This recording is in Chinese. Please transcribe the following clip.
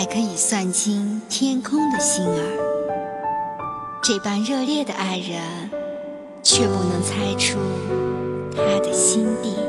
还可以算清天空的星儿。这般热烈的爱人却不能猜出他的心地